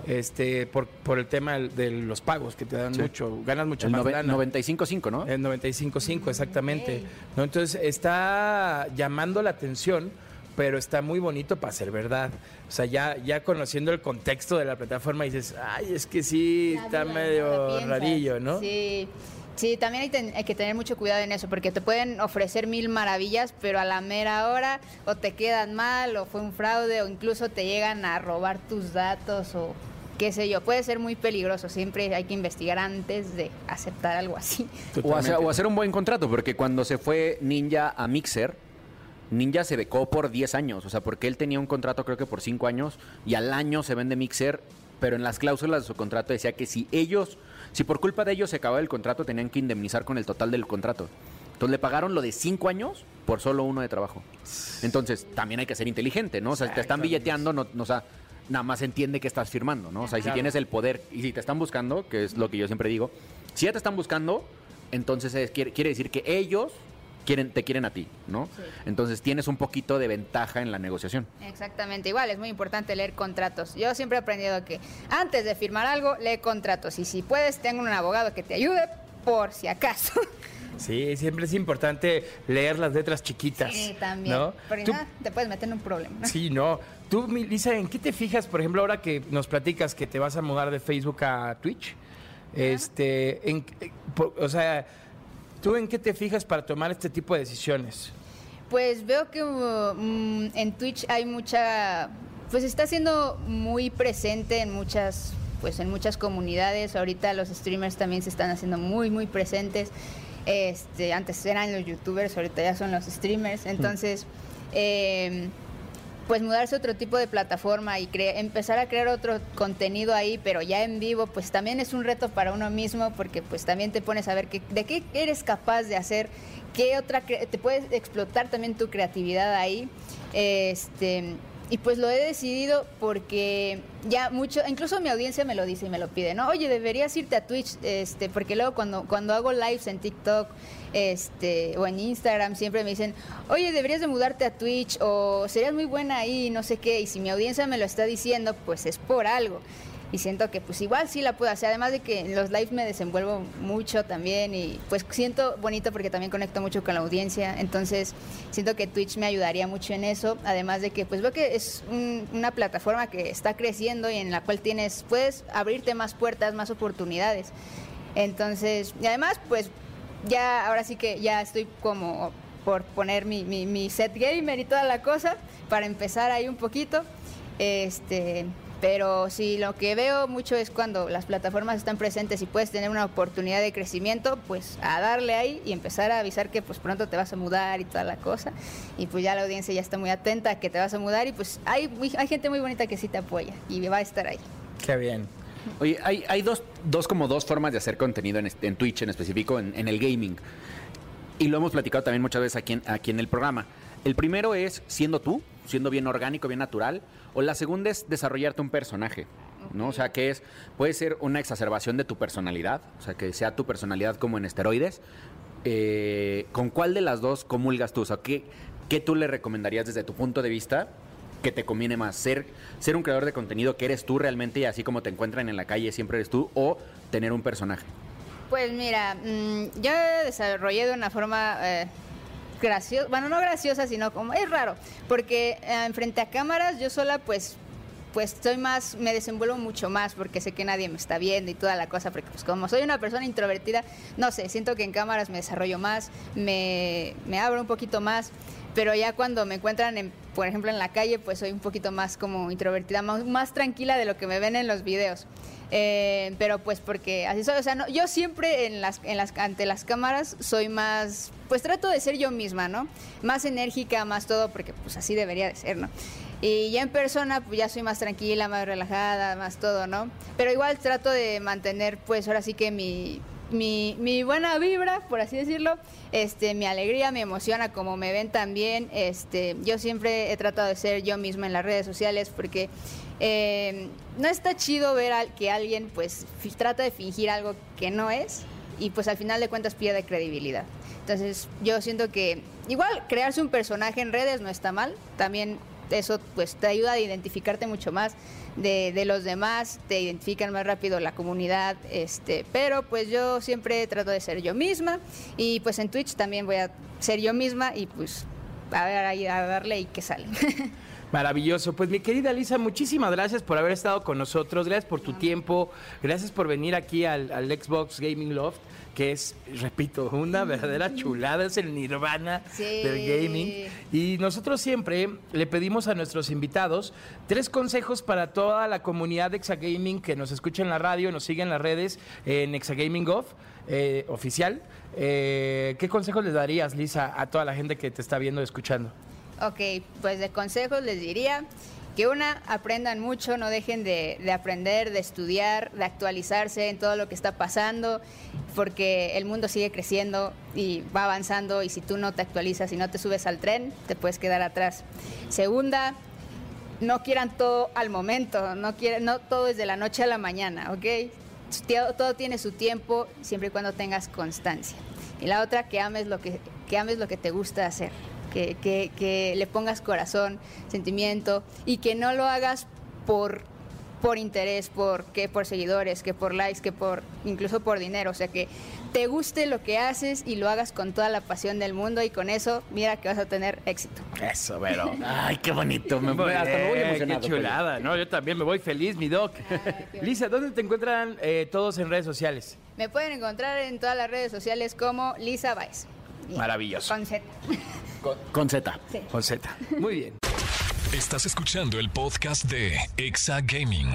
este, por, por el tema de los pagos que te dan mucho, ganas mucho El más nove- lana. 95.5, ¿no? El 95.5, exactamente. ¿No? Entonces está llamando la atención pero está muy bonito para ser verdad. O sea, ya, ya conociendo el contexto de la plataforma dices, ay, es que sí, La está medio rarillo, ¿no? Sí. Sí, también hay, ten- hay que tener mucho cuidado en eso, porque te pueden ofrecer mil maravillas, pero a la mera hora o te quedan mal, o fue un fraude, o incluso te llegan a robar tus datos, o qué sé yo. Puede ser muy peligroso, siempre hay que investigar antes de aceptar algo así. O hacer, o hacer un buen contrato, porque cuando se fue Ninja a Mixer, Ninja se becó por 10 años, o sea, porque él tenía un contrato creo que por 5 años y al año se vende Mixer, pero en las cláusulas de su contrato decía que si ellos, si por culpa de ellos se acababa el contrato, tenían que indemnizar con el total del contrato. Entonces le pagaron lo de 5 años por solo uno de trabajo. Entonces también hay que ser inteligente, ¿no? O sea, si te están billeteando, no, no, o sea, nada más entiende que estás firmando, ¿no? O sea, y si Claro. tienes el poder y si te están buscando, que es lo que yo siempre digo, si ya te están buscando, entonces es- quiere, quiere decir que ellos quieren, te quieren a ti, ¿no? Sí. Entonces tienes un poquito de ventaja en la negociación. Exactamente, igual es muy importante leer contratos. Yo siempre he aprendido que antes de firmar algo, lee contratos. Y si puedes, tengo un abogado que te ayude por si acaso. Sí, siempre es importante leer las letras chiquitas. Sí, también. ¿no? Porque nada, te puedes meter en un problema. ¿no? Sí, no. Tú, Lisa, ¿en qué te fijas, por ejemplo, ahora que nos platicas que te vas a mudar de Facebook a Twitch? Este, en, eh, por- o sea, ¿tú en qué te fijas para tomar este tipo de decisiones? Pues veo que mm, en Twitch hay mucha, pues está siendo muy presente en muchas, pues en muchas comunidades. Ahorita los streamers también se están haciendo muy, muy presentes. Este, antes eran los youtubers, ahorita ya son los streamers. Entonces, eh, pues mudarse a otro tipo de plataforma y empezar a crear otro contenido ahí, pero ya en vivo, pues también es un reto para uno mismo porque pues también te pones a ver qué- de qué eres capaz de hacer, qué otra te puedes explotar también tu creatividad ahí. Este, y pues lo he decidido porque ya mucho, incluso mi audiencia me lo dice y me lo pide, ¿no? Oye, deberías irte a Twitch, este, porque luego cuando, cuando hago lives en TikTok, este, o en Instagram siempre me dicen, oye, deberías de mudarte a Twitch o serías muy buena ahí, no sé qué, y si mi audiencia me lo está diciendo, pues es por algo. Y siento que pues igual sí la puedo hacer, además de que en los lives me desenvuelvo mucho también y pues siento bonito porque también conecto mucho con la audiencia, entonces siento que Twitch me ayudaría mucho en eso, además de que pues veo que es un- una plataforma que está creciendo y en la cual tienes, puedes abrirte más puertas, más oportunidades. Entonces, y además pues ya ahora sí que ya estoy como por poner mi, mi, mi set gamer y toda la cosa para empezar ahí un poquito. Este, pero sí, lo que veo mucho es cuando las plataformas están presentes y puedes tener una oportunidad de crecimiento, pues a darle ahí y empezar a avisar que pues pronto te vas a mudar y toda la cosa. Y pues ya la audiencia ya está muy atenta a que te vas a mudar y pues hay, hay gente muy bonita que sí te apoya y va a estar ahí. Qué bien. Oye, hay, hay dos, dos como dos formas de hacer contenido en, en Twitch en específico, en, en el gaming. Y lo hemos platicado también muchas veces aquí en, aquí en el programa. El primero es siendo tú, siendo bien orgánico, bien natural. O la segunda es desarrollarte un personaje. ¿no? O sea, que es, puede ser una exacerbación de tu personalidad, o sea, que sea tu personalidad como en esteroides. Eh, ¿Con cuál de las dos comulgas tú? O sea, ¿qué, ¿qué tú le recomendarías desde tu punto de vista que te conviene más? ¿Ser, ¿Ser un creador de contenido que eres tú realmente y así como te encuentran en la calle siempre eres tú? ¿O tener un personaje? Pues mira, mm, yo desarrollé de una forma eh, graciosa, bueno, no graciosa, sino como es raro, porque eh, frente a cámaras yo sola pues pues soy más, me desenvuelvo mucho más porque sé que nadie me está viendo y toda la cosa, porque pues como soy una persona introvertida, no sé, siento que en cámaras me desarrollo más, me, me abro un poquito más, pero ya cuando me encuentran, en, por ejemplo, en la calle, pues soy un poquito más como introvertida, más, más tranquila de lo que me ven en los videos. Eh, pero pues porque así soy, o sea, no, yo siempre en las, en las, ante las cámaras soy más, pues trato de ser yo misma, ¿no? Más enérgica, más todo, porque pues así debería de ser, ¿no? Y ya en persona, pues ya soy más tranquila, más relajada, más todo, ¿no? Pero igual trato de mantener, pues ahora sí que mi, mi, buena vibra, por así decirlo, este, mi alegría, mi emoción a como me ven también. Este, yo siempre he tratado de ser yo misma en las redes sociales porque eh, no está chido ver al, que alguien pues trata de fingir algo que no es y pues al final de cuentas pierde credibilidad. Entonces yo siento que igual crearse un personaje en redes no está mal, también eso pues te ayuda a identificarte mucho más de, de los demás, te identifican más rápido la comunidad, este, pero pues yo siempre trato de ser yo misma y pues en Twitch también voy a ser yo misma y pues a ver ahí, a darle y que sale. Maravilloso. Pues mi querida Lisa, muchísimas gracias por haber estado con nosotros, gracias por tu tiempo, gracias por venir aquí al, al Xbox Gaming Loft, que es, repito, una verdadera chulada, es el nirvana Sí. del gaming. Y nosotros siempre le pedimos a nuestros invitados tres consejos para toda la comunidad de Exagaming que nos escucha en la radio, nos sigue en las redes, en Exagaming Off, eh, oficial. Eh, ¿Qué consejos le darías, Lisa, a toda la gente que te está viendo y escuchando? Ok, pues de consejos les diría que una, aprendan mucho, no dejen de, de aprender, de estudiar, de actualizarse en todo lo que está pasando, porque el mundo sigue creciendo y va avanzando y si tú no te actualizas y no te subes al tren, te puedes quedar atrás. Segunda, no quieran todo al momento, no, quieran, no todo es de la noche a la mañana, ¿ok? Todo tiene su tiempo siempre y cuando tengas constancia. Y la otra, que ames lo que, que, ames lo que te gusta hacer, que, que- que le pongas corazón, sentimiento y que no lo hagas por, por interés, por, que por seguidores, que por likes, que por incluso por dinero. O sea, que te guste lo que haces y lo hagas con toda la pasión del mundo y con eso, mira que vas a tener éxito. Eso, pero. Ay, qué bonito. Me, Muy hasta me voy bien, emocionado. Qué chulada, ¿no? Yo también me voy feliz, mi doc. Lisa, ¿dónde te encuentran eh, todos en redes sociales? Me pueden encontrar en todas las redes sociales como Lisa Baez. Maravilloso. Con Z. Con, con Z. Con Z. Muy bien. Estás escuchando el podcast de Exa Gaming.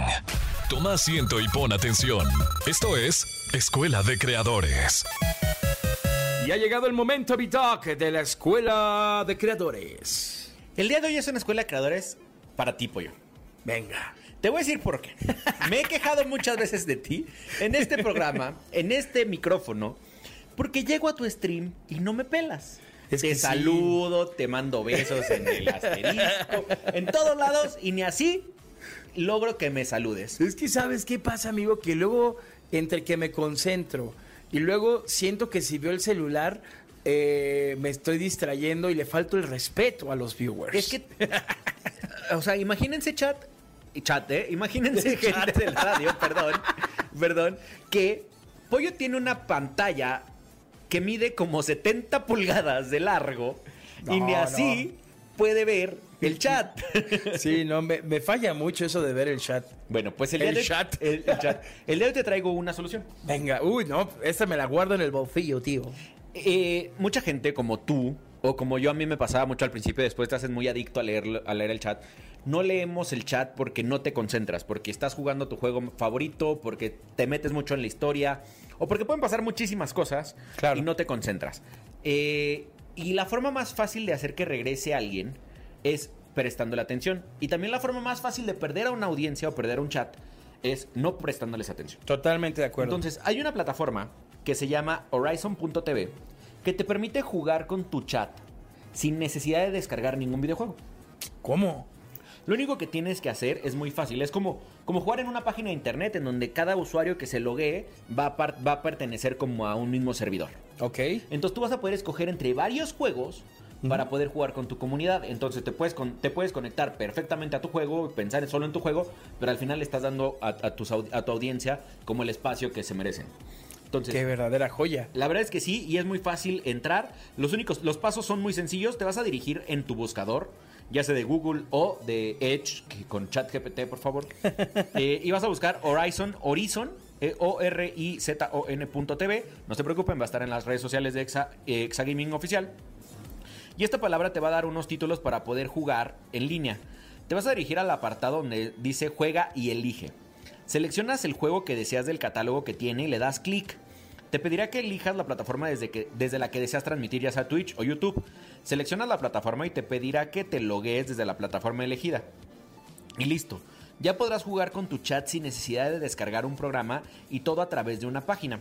Toma asiento y pon atención. Esto es Escuela de Creadores. Y ha llegado el momento, mi doc, de la Escuela de Creadores. El día de hoy es una escuela de creadores para ti, pollo. Venga. Te voy a decir por qué. Me he quejado muchas veces de ti en este programa, en este micrófono, porque llego a tu stream y no me pelas. Es te sí. saludo, te mando besos en el asterisco, en todos lados, y ni así logro que me saludes. Es que sabes qué pasa, amigo, que luego entre que me concentro y luego siento que si veo el celular eh, me estoy distrayendo y le falto el respeto a los viewers. Es que, o sea, imagínense chat, chat, ¿eh? Imagínense gente del radio, perdón, perdón, que Pollo tiene una pantalla que mide como 70 pulgadas de largo y ni así puede ver el chat. Sí, no, me, me falla mucho eso de ver el chat. Bueno, pues el, El día de hoy- chat. El, el chat. El día de hoy te traigo una solución. Venga, uy, no, esta me la guardo en el bolsillo, tío. Eh, mucha gente como tú, o como yo a mí me pasaba mucho al principio, después te haces muy adicto a leer, a leer el chat. No leemos el chat porque no te concentras, porque estás jugando tu juego favorito, porque te metes mucho en la historia, o porque pueden pasar muchísimas cosas Claro. y no te concentras. Eh, y la forma más fácil de hacer que regrese alguien es prestándole atención. Y también la forma más fácil de perder a una audiencia o perder a un chat es no prestándoles atención. Totalmente de acuerdo. Entonces, hay una plataforma que se llama Horizon.tv que te permite jugar con tu chat sin necesidad de descargar ningún videojuego. ¿cómo? Lo único que tienes que hacer es muy fácil. Es como, como jugar en una página de internet en donde cada usuario que se loguee va a, va a pertenecer como a un mismo servidor. Ok. Entonces tú vas a poder escoger entre varios juegos para poder jugar con tu comunidad. Entonces te puedes, con- te puedes conectar perfectamente a tu juego, pensar solo en tu juego, pero al final le estás dando a, a tu audiencia como el espacio que se merecen. Entonces, Qué verdadera joya. la verdad es que sí, y es muy fácil entrar. Los únicos, los pasos son muy sencillos. Te vas a dirigir en tu buscador, ya sea de Google o de Edge, que con ChatGPT, por favor. Eh, y vas a buscar Horizon, Horizon, eh, O-R-I-Z-O-N.tv. No se preocupen, va a estar en las redes sociales de Exa, eh, Exa Gaming Oficial. Y esta palabra te va a dar unos títulos para poder jugar en línea. Te vas a dirigir al apartado donde dice juega y elige. Seleccionas el juego que deseas del catálogo que tiene y le das clic. Te pedirá que elijas la plataforma desde, que, desde la que deseas transmitir, ya sea Twitch o YouTube. Seleccionas la plataforma y te pedirá que te loguees desde la plataforma elegida. Y listo. Ya podrás jugar con tu chat sin necesidad de descargar un programa y todo a través de una página.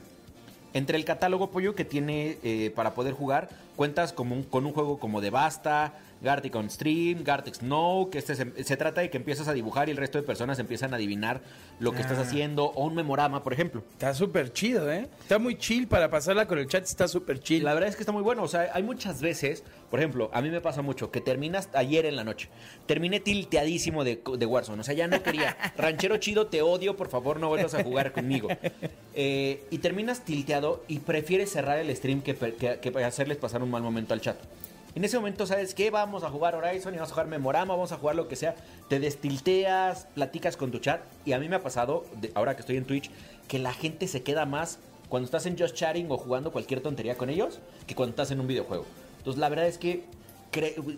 Entre el catálogo pollo que tiene eh, para poder jugar, cuentas como un- con un juego como de Basta, Gartic on Stream, Gartic Snow, que este se, se trata de que empiezas a dibujar y el resto de personas empiezan a adivinar lo que estás Ah. haciendo, o un memorama, por ejemplo. Está súper chido, ¿eh? Está muy chill para pasarla con el chat, está súper chill. La verdad es que está muy bueno. O sea, hay muchas veces, por ejemplo, a mí me pasa mucho que terminas ayer en la noche. Terminé tilteadísimo de, de Warzone. O sea, ya no quería. Ranchero chido, te odio, por favor, no vuelvas a jugar conmigo. Eh, y terminas tilteado y prefieres cerrar el stream que, que- que hacerles pasar un mal momento al chat. En ese momento, ¿sabes qué? Vamos a jugar Horizon y vamos a jugar Memorama, vamos a jugar lo que sea. Te destilteas, platicas con tu chat. Y a mí me ha pasado, de- ahora que estoy en Twitch, que la gente se queda más cuando estás en Just Chatting o jugando cualquier tontería con ellos que cuando estás en un videojuego. Entonces, la verdad es que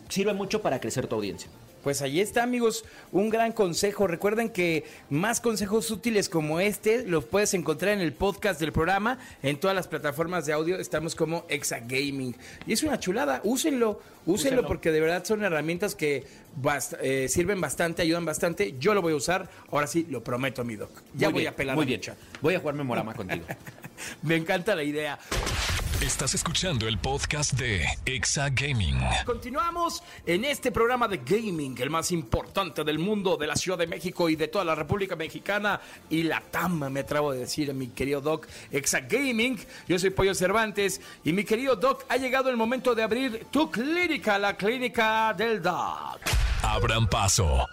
sirve mucho para crecer tu audiencia. Pues ahí está, amigos, un gran consejo. Recuerden que más consejos útiles como este los puedes encontrar en el podcast del programa, en todas las plataformas de audio. Estamos como Exagaming. Y es una chulada, úsenlo, úsenlo, Úsenlo. porque de verdad son herramientas que bast- eh, sirven bastante, ayudan bastante. Yo lo voy a usar, ahora sí, lo prometo, mi doc. Ya Muy voy bien, a pelar Muy bien. Voy a jugar Memorama contigo. Me encanta la idea. Estás escuchando el podcast de Exa Gaming. Continuamos en este programa de gaming, el más importante del mundo, de la Ciudad de México y de toda la República Mexicana y la TAM, me atrevo a decir, mi querido Doc, Exa Gaming. Yo soy Pollo Cervantes y mi querido Doc, ha llegado el momento de abrir tu clínica, la clínica del Doc. Abran paso.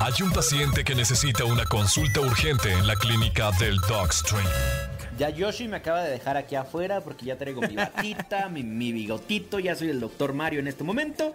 Hay un paciente que necesita una consulta urgente en la clínica del Dogstream. Ya Yoshi me acaba de dejar aquí afuera porque ya traigo mi batita, mi, mi bigotito, ya soy el doctor Mario en este momento.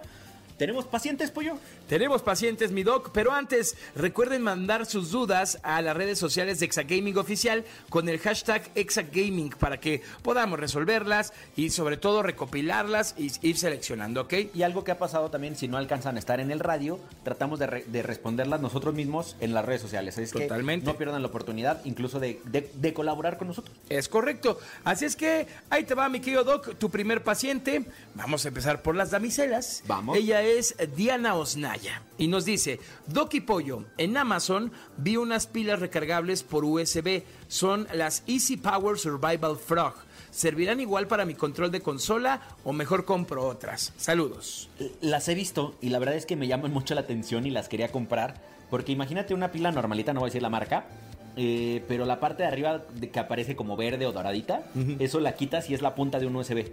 ¿Tenemos pacientes, pollo? Tenemos pacientes, mi doc, pero antes recuerden mandar sus dudas a las redes sociales de Exagaming Oficial con el hashtag Exagaming para que podamos resolverlas y sobre todo recopilarlas y ir seleccionando, ¿ok? Y algo que ha pasado también, si no alcanzan a estar en el radio, tratamos de, re- de responderlas nosotros mismos en las redes sociales. Es que Totalmente. no pierdan la oportunidad incluso de, de- de colaborar con nosotros. Es correcto. Así es que ahí te va, mi querido Doc, tu primer paciente. Vamos a empezar por las damiselas. Vamos. Ella es Diana Y nos dice, Doc y Pollo, en Amazon vi unas pilas recargables por USB. Son las Easy Power Survival Frog. ¿Servirán igual para mi control de consola o mejor compro otras? Saludos. Las he visto y la verdad es que me llaman mucho la atención y las quería comprar. Porque imagínate una pila normalita, no voy a decir la marca. eh, pero la parte de arriba de que aparece como verde o doradita, eso la quitas y es la punta de un USB.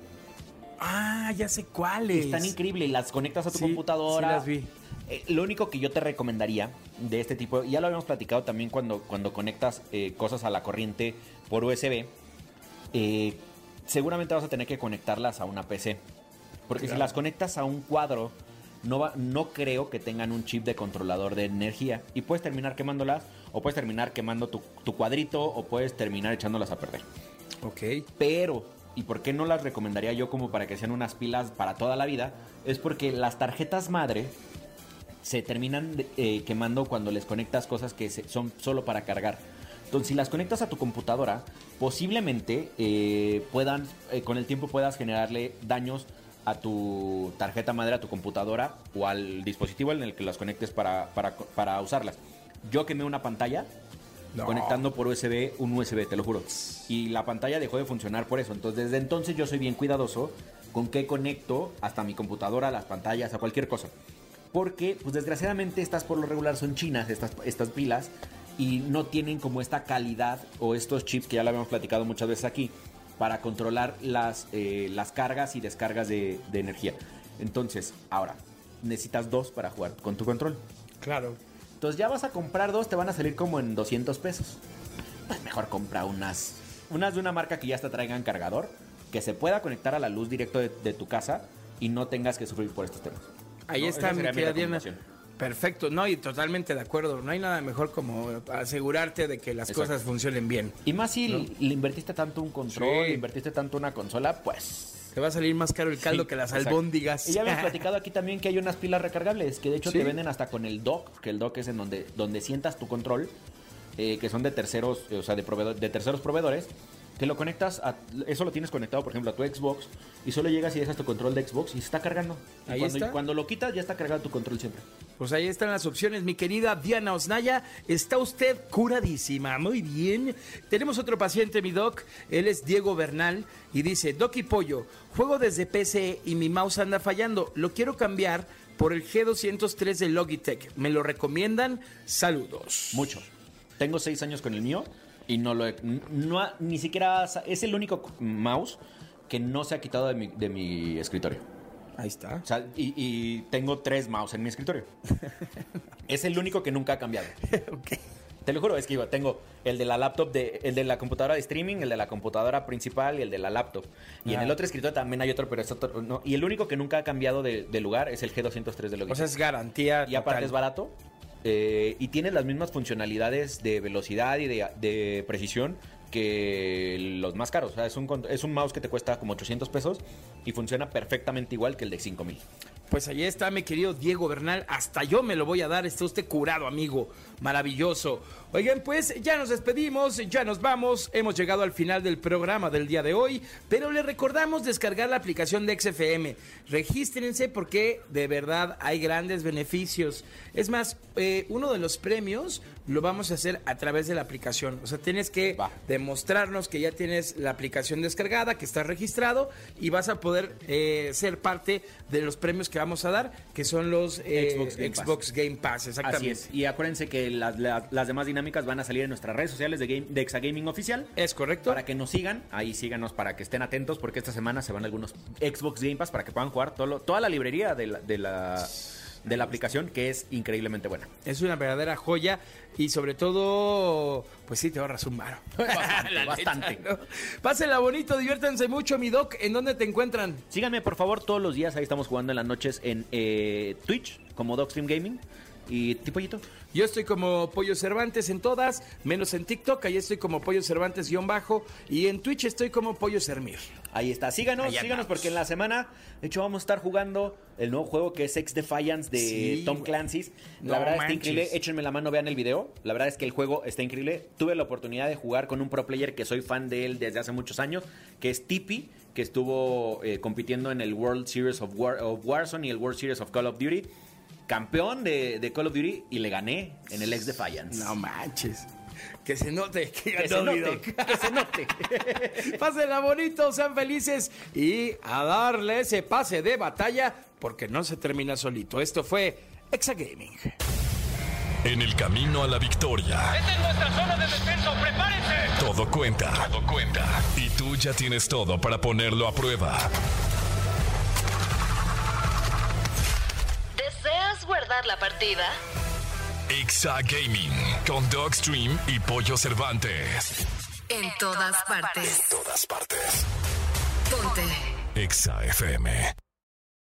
Ah, ya sé cuáles. Están increíbles, las conectas a tu Sí, computadora. sí las vi. Eh, lo único que yo te recomendaría de este tipo, ya lo habíamos platicado también cuando, cuando conectas eh, cosas a la corriente por USB, eh, seguramente vas a tener que conectarlas a una PC. Porque si las conectas a un cuadro, no, va, no creo que tengan un chip de controlador de energía. Y puedes terminar quemándolas, o puedes terminar quemando tu, tu cuadrito, o puedes terminar echándolas a perder. Ok. Pero, ¿y por qué no las recomendaría yo como para que sean unas pilas para toda la vida? Es porque las tarjetas madre se terminan eh, quemando cuando les conectas cosas que son solo para cargar. Entonces, si las conectas a tu computadora, posiblemente eh, puedan, eh, con el tiempo puedas generarle daños a tu tarjeta madre, a tu computadora o al dispositivo en el que las conectes para, para, para usarlas. Yo quemé una pantalla No. conectando por USB un USB, te lo juro. Y la pantalla dejó de funcionar por eso. Entonces, desde entonces yo soy bien cuidadoso con qué conecto hasta mi computadora, las pantallas, a cualquier cosa. Porque, pues desgraciadamente, estas por lo regular son chinas, estas, estas pilas, y no tienen como esta calidad o estos chips que ya lo habíamos platicado muchas veces aquí, para controlar las, eh, las cargas y descargas de, de energía. Entonces, ahora, necesitas dos para jugar con tu control. Claro. Entonces ya vas a comprar dos, te van a salir como en 200 pesos. Pues mejor compra unas, unas de una marca que ya hasta traigan cargador, que se pueda conectar a la luz directo de, de tu casa y no tengas que sufrir por estos temas. Ahí No, está, mi querida Diana. Perfecto, no, y totalmente de acuerdo. No hay nada mejor como asegurarte de que las Exacto. cosas funcionen bien. Y más si le invertiste tanto un control, Sí. le invertiste tanto una consola, pues... Te va a salir más caro el caldo Sí, que las exacto. albóndigas. Y ya habíamos platicado aquí también que hay unas pilas recargables, que de hecho Sí. te venden hasta con el dock, que el dock es en donde, donde sientas tu control, eh, que son de terceros, eh, o sea, de, proveedor- de terceros proveedores, que lo conectas a, eso lo tienes conectado, por ejemplo, a tu Xbox, y solo llegas y dejas tu control de Xbox y se está cargando. Y Ahí cuando, está. cuando lo quitas, ya está cargado tu control siempre. Pues ahí están las opciones, mi querida Diana Osnaya. Está usted curadísima. Muy bien. Tenemos otro paciente, mi doc. Él es Diego Bernal y dice, Doc y Pollo, juego desde PC y mi mouse anda fallando. Lo quiero cambiar por el G203 de Logitech. ¿Me lo recomiendan? Saludos. Mucho. Tengo seis años con el mío y no lo he, no ha- ni siquiera es el único mouse que no se ha quitado de mi, de mi escritorio. Ahí está. O sea, y, y tengo tres mouse en mi escritorio. es el único que nunca ha cambiado. Ok. Te lo juro, es que yo tengo el de la laptop, de, el de la computadora de streaming, el de la computadora principal y el de la laptop. Y en Ah. el otro escritorio también hay otro, pero es otro. no. Y el único que nunca ha cambiado de, de lugar es el G203 de Logitech. O sea, es garantía. y aparte total. es barato. Eh, y tiene las mismas funcionalidades de velocidad y de, precisión que los más caros. Es un, es un mouse que te cuesta como 800 pesos y funciona perfectamente igual que el de 5000. Pues ahí está, mi querido Diego Bernal. Hasta yo me lo voy a dar. Está usted curado, amigo. Maravilloso. Oigan, pues ya nos despedimos, ya nos vamos. Hemos llegado al final del programa del día de hoy. Pero le recordamos descargar la aplicación de XFM. Regístrense porque de verdad hay grandes beneficios. Es más, eh, uno de los premios lo vamos a hacer a través de la aplicación. O sea, tienes que Va. demostrarnos que ya tienes la aplicación descargada, que estás registrado y vas a poder eh, ser parte de los premios que vamos a dar, que son los eh, Xbox Game Pass. Xbox Game Pass, exactamente. Así es. Y acuérdense que las, la- las demás dinámicas van a salir en nuestras redes sociales de, Game, de Exagaming Oficial. Es correcto. Para que nos sigan, ahí síganos para que estén atentos porque esta semana se van algunos Xbox Game Pass para que puedan jugar todo lo- toda la librería de la, de, la, de la aplicación que es increíblemente buena. Es una verdadera joya y sobre todo, pues sí, te ahorras un varo. Bastante. Pásenla bonito, diviértanse mucho, mi doc. ¿En dónde te encuentran? Síganme por favor todos los días, ahí estamos jugando en las noches en eh, Twitch como Dogstream Gaming y Tipollito. Yo estoy como Pollo Cervantes en todas, menos en TikTok, ahí estoy como Pollo Cervantes guion bajo y en Twitch estoy como Pollo Sermir. Ahí está, síganos, síganos porque en la semana, de hecho, vamos a estar jugando el nuevo juego que es Sex Defiance de Sí, Tom. Clancy's. No La verdad manches. está increíble, échenme la mano, vean el video. La verdad es que el juego está increíble. Tuve la oportunidad de jugar con un pro player que soy fan de él desde hace muchos años, que es Tipi, que estuvo eh, compitiendo en el World Series of, War, of Warzone y el World Series of Call of Duty. Campeón de, de Call of Duty y le gané en el Ex Defiance. No manches. Que se note que, que se note, que se note. Pásenla bonito, sean felices y a darle ese pase de batalla porque no se termina solito. Esto fue Exagaming. En el camino a la victoria, Esta es nuestra zona de descenso. ¡Prepárense! todo cuenta. Todo cuenta. Y tú ya tienes todo para ponerlo a prueba. Guardar la partida? Exa Gaming con Dogstream y Pollo Cervantes. En todas partes. Todas partes. Ponte. Exa FM.